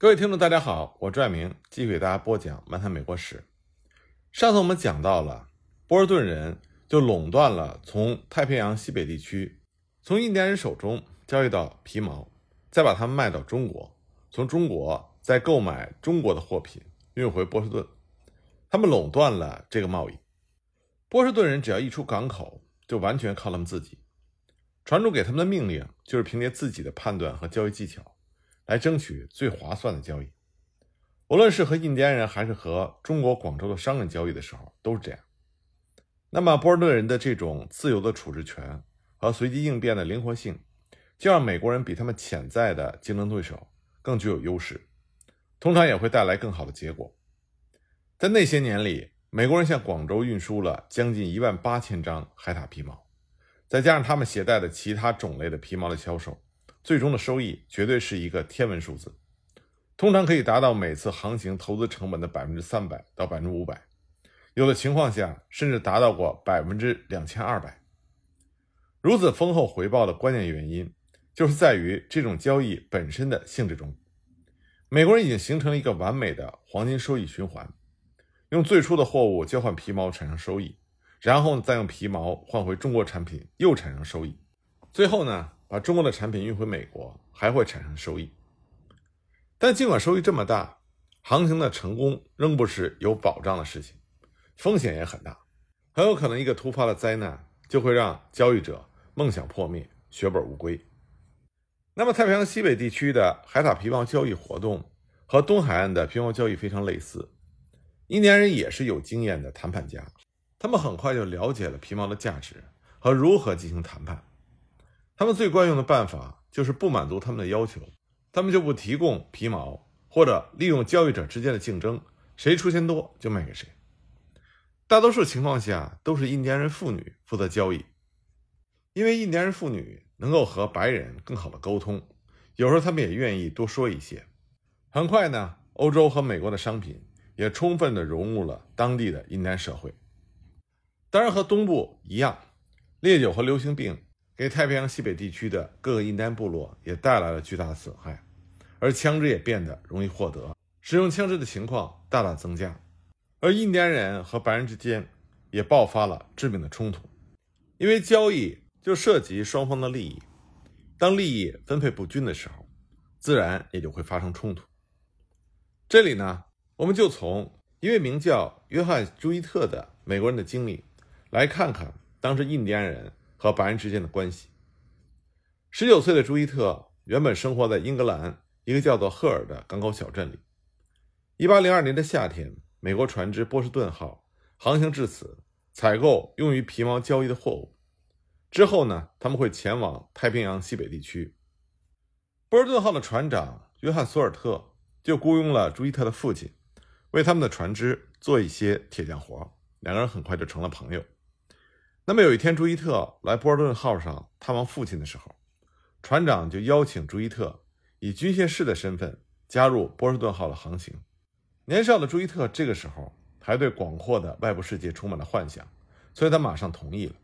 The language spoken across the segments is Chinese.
各位听众，大家好，我朱爱明继续给大家播讲《漫谈美国史》。上次我们讲到了波尔顿人就垄断了从太平洋西北地区从印第安人手中交易到皮毛，再把它们卖到中国，从中国再购买中国的货品运回波士顿。他们垄断了这个贸易。波士顿人只要一出港口，就完全靠他们自己。船主给他们的命令就是凭借自己的判断和交易技巧。来争取最划算的交易，无论是和印第安人还是和中国广州的商人交易的时候，都是这样。那么波尔顿人的这种自由的处置权和随机应变的灵活性，就让美国人比他们潜在的竞争对手更具有优势，通常也会带来更好的结果。在那些年里，美国人向广州运输了将近一万八千张海獭皮毛，再加上他们携带的其他种类的皮毛的销售。最终的收益绝对是一个天文数字，通常可以达到每次航行投资成本的百分之三百到百分之五百，有的情况下甚至达到过百分之两千二百。如此丰厚回报的关键原因，就是在于这种交易本身的性质中。美国人已经形成了一个完美的黄金收益循环，用最初的货物交换皮毛产生收益，然后再用皮毛换回中国产品又产生收益，最后呢？把中国的产品运回美国还会产生收益，但尽管收益这么大，航行的成功仍不是有保障的事情，风险也很大，很有可能一个突发的灾难就会让交易者梦想破灭，血本无归。那么，太平洋西北地区的海獭皮毛交易活动和东海岸的皮毛交易非常类似，印第安人也是有经验的谈判家，他们很快就了解了皮毛的价值和如何进行谈判。他们最惯用的办法就是不满足他们的要求，他们就不提供皮毛，或者利用交易者之间的竞争，谁出钱多就卖给谁。大多数情况下都是印第安人妇女负责交易，因为印第安人妇女能够和白人更好的沟通，有时候他们也愿意多说一些。很快呢，欧洲和美国的商品也充分的融入了当地的印第安社会。当然和东部一样，烈酒和流行病。给太平洋西北地区的各个印第安部落也带来了巨大的损害，而枪支也变得容易获得，使用枪支的情况大大增加，而印第安人和白人之间也爆发了致命的冲突，因为交易就涉及双方的利益，当利益分配不均的时候，自然也就会发生冲突。这里呢，我们就从一位名叫约翰·朱伊特的美国人的经历来看看当时印第安人。和白人之间的关系。十九岁的朱伊特原本生活在英格兰一个叫做赫尔的港口小镇里。一八零二年的夏天，美国船只波士顿号航行至此，采购用于皮毛交易的货物。之后呢，他们会前往太平洋西北地区。波士顿号的船长约翰·索尔特就雇佣了朱伊特的父亲，为他们的船只做一些铁匠活。两个人很快就成了朋友。那么有一天，朱伊特来波尔顿号上探望父亲的时候，船长就邀请朱伊特以军械士的身份加入波士顿号的航行。年少的朱伊特这个时候还对广阔的外部世界充满了幻想，所以他马上同意了。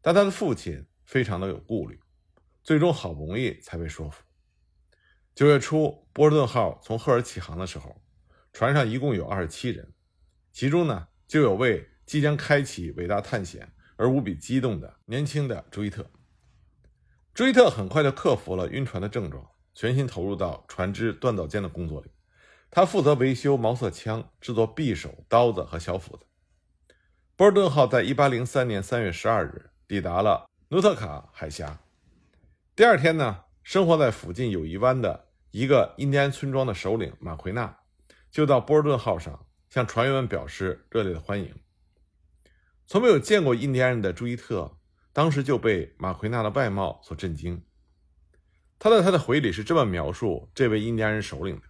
但他的父亲非常的有顾虑，最终好不容易才被说服。九月初，波士顿号从赫尔起航的时候，船上一共有二十七人，其中呢就有位即将开启伟大探险。而无比激动的年轻的朱伊特，朱伊特很快就克服了晕船的症状，全心投入到船只锻造间的工作里。他负责维修毛瑟枪，制作匕首、刀子和小斧子。波尔顿号在一八零三年三月十二日抵达了努特卡海峡。第二天呢，生活在附近友谊湾的一个印第安村庄的首领马奎纳就到波尔顿号上向船员们表示热烈的欢迎。从没有见过印第安人的朱伊特，当时就被马奎纳的外貌所震惊。他在他的回忆里是这么描述这位印第安人首领的：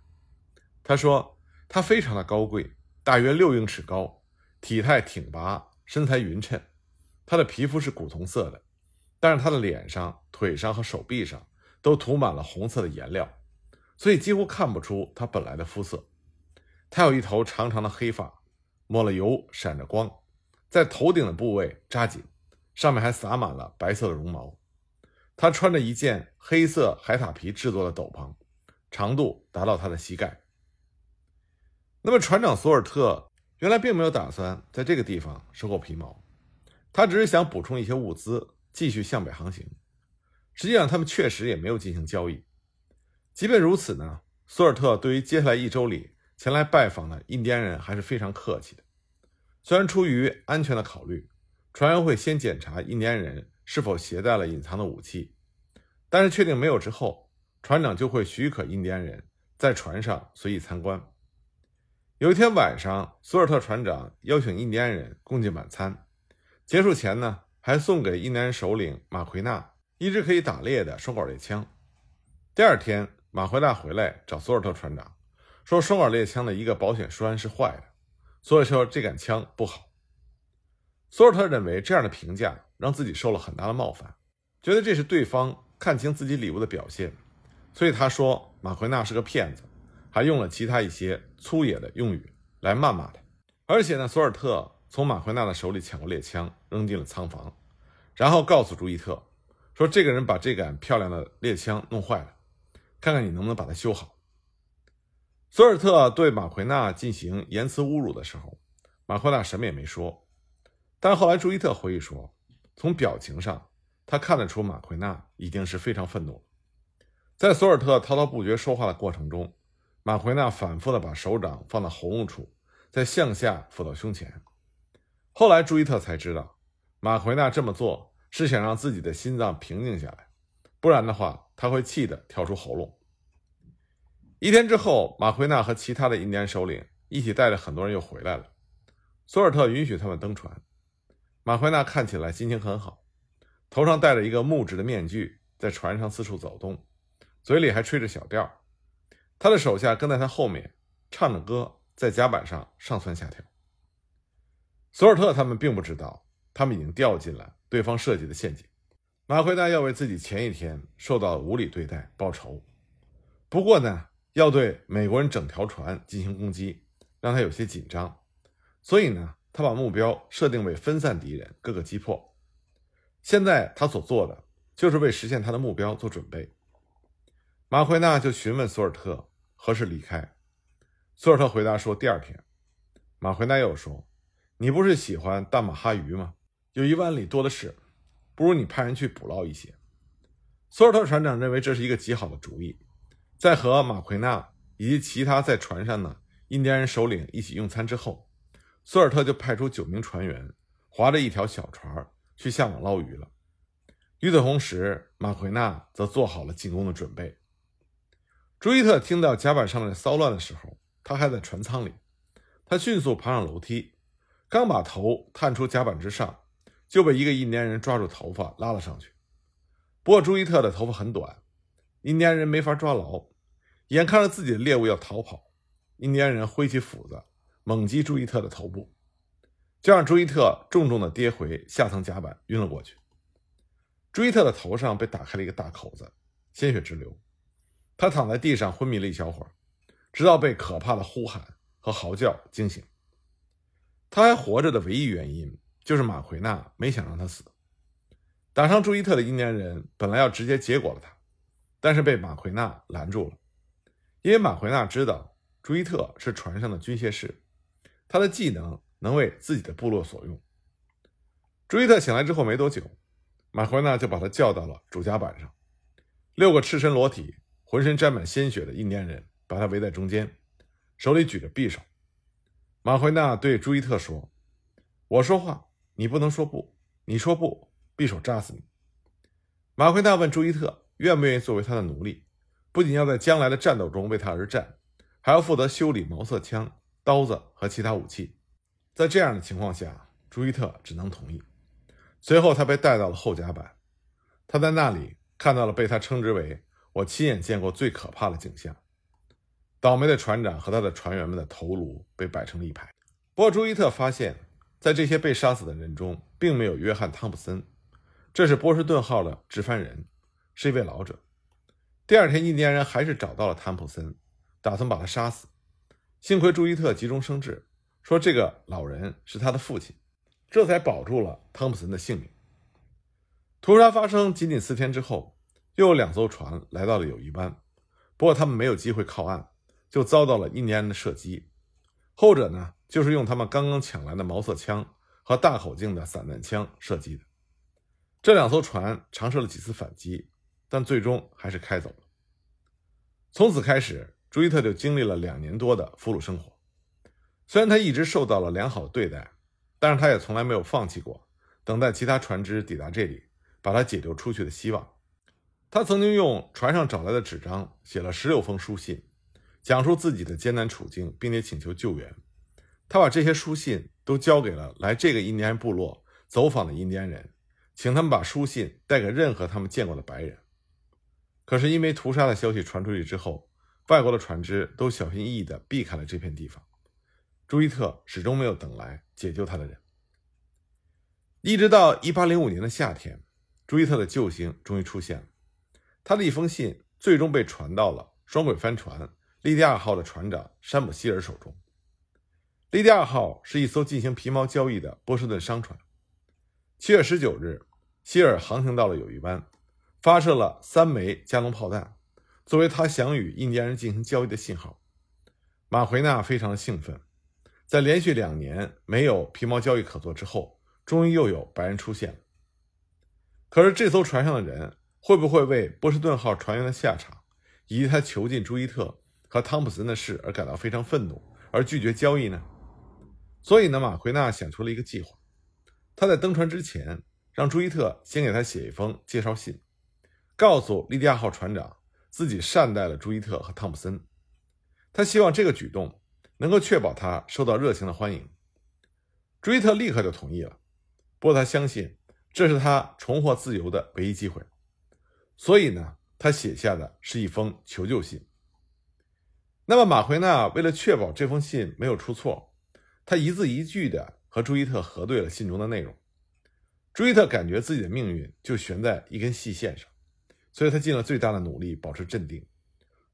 他说，他非常的高贵，大约六英尺高，体态挺拔，身材匀称。他的皮肤是古铜色的，但是他的脸上、腿上和手臂上都涂满了红色的颜料，所以几乎看不出他本来的肤色。他有一头长长的黑发，抹了油，闪着光。在头顶的部位扎紧，上面还撒满了白色的绒毛。他穿着一件黑色海獭皮制作的斗篷，长度达到他的膝盖。那么，船长索尔特原来并没有打算在这个地方收购皮毛，他只是想补充一些物资，继续向北航行。实际上，他们确实也没有进行交易。即便如此呢，索尔特对于接下来一周里前来拜访的印第安人还是非常客气的。虽然出于安全的考虑，船员会先检查印第安人是否携带了隐藏的武器，但是确定没有之后，船长就会许可印第安人在船上随意参观。有一天晚上，索尔特船长邀请印第安人共进晚餐。结束前呢，还送给印第安首领马奎纳一支可以打猎的双管猎枪。第二天，马奎纳回来找索尔特船长，说双管猎枪的一个保险栓是坏的，所以说这杆枪不好。索尔特认为这样的评价让自己受了很大的冒犯，觉得这是对方看清自己礼物的表现，所以他说马奎纳是个骗子。还用了其他一些粗野的用语来谩骂他，而且呢，索尔特从马奎纳的手里抢过猎枪，扔进了仓房，然后告诉朱伊特说：“这个人把这杆漂亮的猎枪弄坏了，看看你能不能把它修好。”索尔特对马奎纳进行言辞侮辱的时候，马奎纳什么也没说，但后来朱伊特回忆说，从表情上他看得出马奎纳已经是非常愤怒。在索尔特滔滔不绝说话的过程中。马奎纳反复的把手掌放到喉咙处，再向下抚到胸前。后来朱伊特才知道，马奎纳这么做是想让自己的心脏平静下来，不然的话他会气得跳出喉咙。一天之后，马奎纳和其他的印第安首领一起带着很多人又回来了。索尔特允许他们登船。马奎纳看起来心情很好，头上戴着一个木质的面具，在船上四处走动，嘴里还吹着小调。他的手下跟在他后面，唱着歌，在甲板上上蹿下跳。索尔特他们并不知道，他们已经掉进了对方设计的陷阱。马奎纳要为自己前一天受到的无理对待报仇，不过呢，要对美国人整条船进行攻击，让他有些紧张，所以呢，他把目标设定为分散敌人，各个击破。现在他所做的就是为实现他的目标做准备。马奎纳就询问索尔特。何时离开？索尔特回答说：“第二天。”马奎纳又说：“你不是喜欢大马哈鱼吗？有一万里多的是，不如你派人去捕捞一些。”索尔特船长认为这是一个极好的主意。在和马奎纳以及其他在船上的印第安人首领一起用餐之后，索尔特就派出九名船员划着一条小船去下网捞鱼了。与此同时，马奎纳则做好了进攻的准备。朱伊特听到甲板上的骚乱的时候，他还在船舱里。他迅速爬上楼梯，刚把头探出甲板之上，就被一个印第安人抓住头发拉了上去。不过朱伊特的头发很短，印第安人没法抓牢。眼看着自己的猎物要逃跑，印第安人挥起斧子猛击朱伊特的头部，就让朱伊特重重的跌回下层甲板，晕了过去。朱伊特的头上被打开了一个大口子，鲜血直流。他躺在地上昏迷了一小会儿，直到被可怕的呼喊和嚎叫惊醒。他还活着的唯一原因就是马奎纳没想让他死。打伤朱伊特的印第安人本来要直接结果了他，但是被马奎纳拦住了，因为马奎纳知道朱伊特是船上的军械师，他的技能能为自己的部落所用。朱伊特醒来之后没多久，马奎纳就把他叫到了主甲板上，六个赤身裸体。浑身沾满鲜血的印第安人把他围在中间，手里举着匕首。马奎纳对朱伊特说：“我说话，你不能说不。你说不，匕首扎死你。”马奎纳问朱伊特愿不愿意作为他的奴隶，不仅要在将来的战斗中为他而战，还要负责修理毛瑟枪、刀子和其他武器。在这样的情况下，朱伊特只能同意。随后，他被带到了后甲板，他在那里看到了被他称之为。我亲眼见过最可怕的景象：倒霉的船长和他的船员们的头颅被摆成了一排。不过，朱伊特发现，在这些被杀死的人中，并没有约翰·汤普森，这是波士顿号的值帆人，是一位老者。第二天，印第安人还是找到了汤普森，打算把他杀死。幸亏朱伊特急中生智，说这个老人是他的父亲，这才保住了汤普森的性命。屠杀发生仅仅四天之后。又有两艘船来到了友谊湾，不过他们没有机会靠岸，就遭到了印第安人的射击。后者呢，就是用他们刚刚抢来的毛瑟枪和大口径的散弹枪射击的。这两艘船尝试了几次反击，但最终还是开走了。从此开始，朱伊特就经历了两年多的俘虏生活。虽然他一直受到了良好的对待，但是他也从来没有放弃过等待其他船只抵达这里，把他解救出去的希望。他曾经用船上找来的纸张写了十六封书信。讲述自己的艰难处境，并且请求救援。他把这些书信都交给了来这个印第安部落走访的印第安人，请他们把书信带给任何他们见过的白人。可是因为屠杀的消息传出去之后，外国的船只都小心翼翼地避开了这片地方。朱伊特始终没有等来解救他的人。一直到1805年的夏天，朱伊特的救星终于出现了。他的一封信最终被传到了双轨帆船。利迪亚号的船长山姆希尔手中。利迪亚号是一艘进行皮毛交易的波士顿商船。七月十九日，希尔航行到了友谊湾，发射了三枚加农炮弹，作为他想与印第安人进行交易的信号。马奎纳非常的兴奋，在连续两年没有皮毛交易可做之后，终于又有白人出现了。可是这艘船上的人会不会为波士顿号船员的下场，以及他囚禁朱伊特？和汤普森的事而感到非常愤怒，而拒绝交易呢？所以呢，马奎纳想出了一个计划。他在登船之前，让朱伊特先给他写一封介绍信，告诉利迪亚号船长自己善待了朱伊特和汤普森。他希望这个举动能够确保他受到热情的欢迎。朱伊特立刻就同意了。不过他相信这是他重获自由的唯一机会，所以呢，他写下的是一封求救信。那么马奎纳为了确保这封信没有出错，他一字一句地和朱伊特核对了信中的内容。朱伊特感觉自己的命运就悬在一根细线上，所以他尽了最大的努力保持镇定，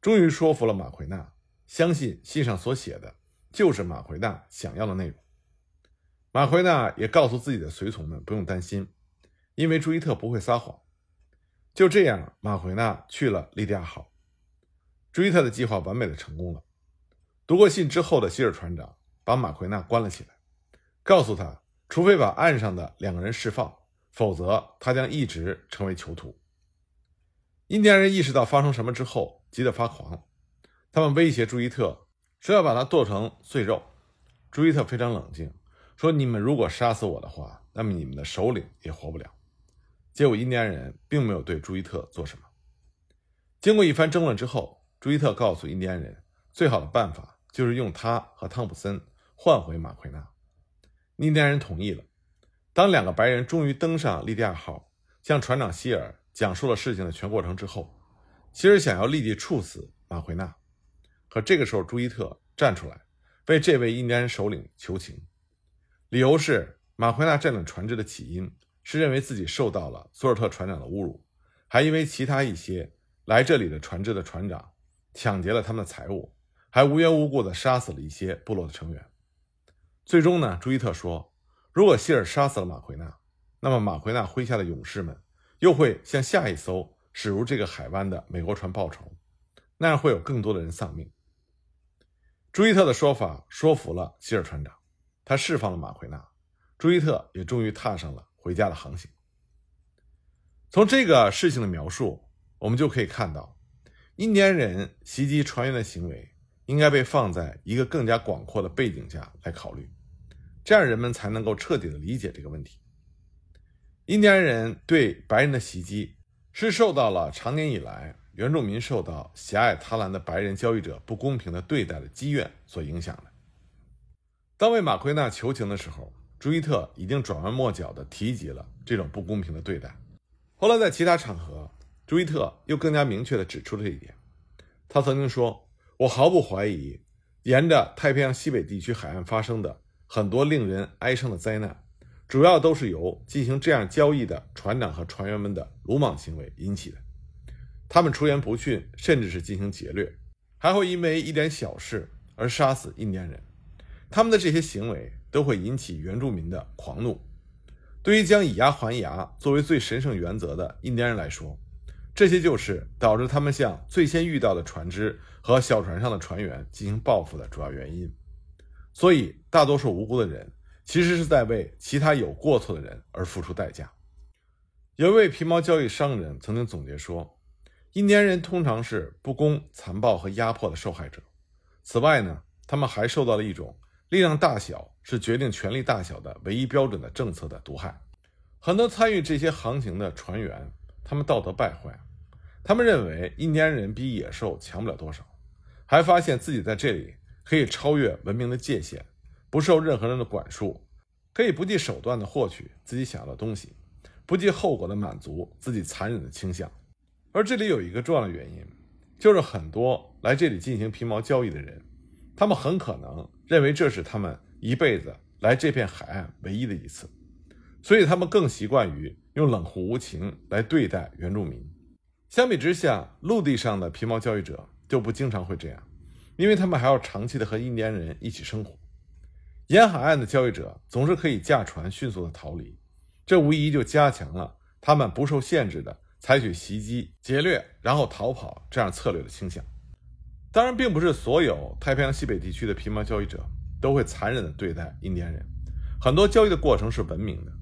终于说服了马奎纳，相信信上所写的就是马奎纳想要的内容。马奎纳也告诉自己的随从们不用担心，因为朱伊特不会撒谎。就这样，马奎纳去了利迪亚号。朱伊特的计划完美的成功了。读过信之后的希尔船长把马奎纳关了起来，告诉他，除非把岸上的两个人释放，否则他将一直成为囚徒。印第安人意识到发生什么之后，急得发狂，他们威胁朱伊特说要把他剁成碎肉。朱伊特非常冷静，说：“你们如果杀死我的话，那么你们的首领也活不了。”结果印第安人并没有对朱伊特做什么。经过一番争论之后。朱伊特告诉印第安人，最好的办法就是用他和汤普森换回马奎纳。印第安人同意了。当两个白人终于登上利迪亚号，向船长希尔讲述了事情的全过程之后，希尔想要立即处死马奎纳。可这个时候，朱伊特站出来为这位印第安首领求情，理由是马奎纳占领船只的起因是认为自己受到了索尔特船长的侮辱，还因为其他一些来这里的船只的船长。抢劫了他们的财物，还无缘无故地杀死了一些部落的成员。最终呢，朱伊特说：“如果希尔杀死了马奎纳，那么马奎纳麾下的勇士们又会向下一艘驶入这个海湾的美国船报仇，那样会有更多的人丧命。”朱伊特的说法说服了希尔船长，他释放了马奎纳，朱伊特也终于踏上了回家的航行。从这个事情的描述，我们就可以看到。印第安人袭击船员的行为应该被放在一个更加广阔的背景下来考虑，这样人们才能够彻底的理解这个问题。印第安人对白人的袭击是受到了长年以来原住民受到狭隘贪婪的白人交易者不公平的对待的积怨所影响的。当为马奎纳求情的时候，朱伊特已经转弯抹角地提及了这种不公平的对待。后来在其他场合。朱伊特又更加明确地指出了这一点。他曾经说：“我毫不怀疑，沿着太平洋西北地区海岸发生的很多令人哀伤的灾难，主要都是由进行这样交易的船长和船员们的鲁莽行为引起的。他们出言不逊，甚至是进行劫掠，还会因为一点小事而杀死印第安人。他们的这些行为都会引起原住民的狂怒。对于将以牙还牙作为最神圣原则的印第安人来说，这些就是导致他们向最先遇到的船只和小船上的船员进行报复的主要原因。所以，大多数无辜的人其实是在为其他有过错的人而付出代价。有一位皮毛交易商人曾经总结说：“印第安人通常是不公、残暴和压迫的受害者。此外呢，他们还受到了一种力量大小是决定权力大小的唯一标准的政策的毒害。很多参与这些航行的船员，他们道德败坏，他们认为印第安人比野兽强不了多少，还发现自己在这里可以超越文明的界限，不受任何人的管束，可以不计手段地获取自己想要的东西。”不计后果的满足自己残忍的倾向，而这里有一个重要的原因，就是很多来这里进行皮毛交易的人，他们很可能认为这是他们一辈子来这片海岸唯一的一次，所以他们更习惯于用冷酷无情来对待原住民。相比之下，陆地上的皮毛交易者就不经常会这样，因为他们还要长期的和印第安人一起生活。沿海岸的交易者总是可以驾船迅速的逃离。这无疑就加强了他们不受限制的采取袭击、劫掠，然后逃跑这样策略的倾向。当然，并不是所有太平洋西北地区的皮毛交易者都会残忍地对待印第安人。很多交易的过程是文明的，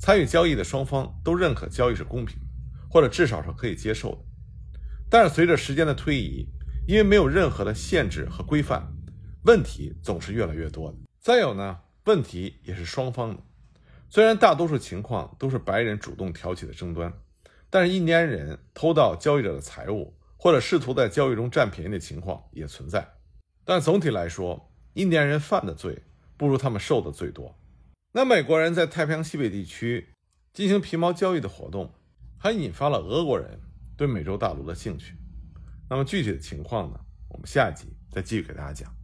参与交易的双方都认可交易是公平的，或者至少是可以接受的。但是，随着时间的推移，因为没有任何的限制和规范，问题总是越来越多的。再有呢，问题也是双方的。虽然大多数情况都是白人主动挑起的争端，但是印第安人偷盗交易者的财物，或者试图在交易中占便宜的情况也存在。但总体来说，印第安人犯的罪不如他们受的罪多。那美国人在太平洋西北地区进行皮毛交易的活动，还引发了俄国人对美洲大陆的兴趣。那么具体的情况呢？我们下一集再继续给大家讲。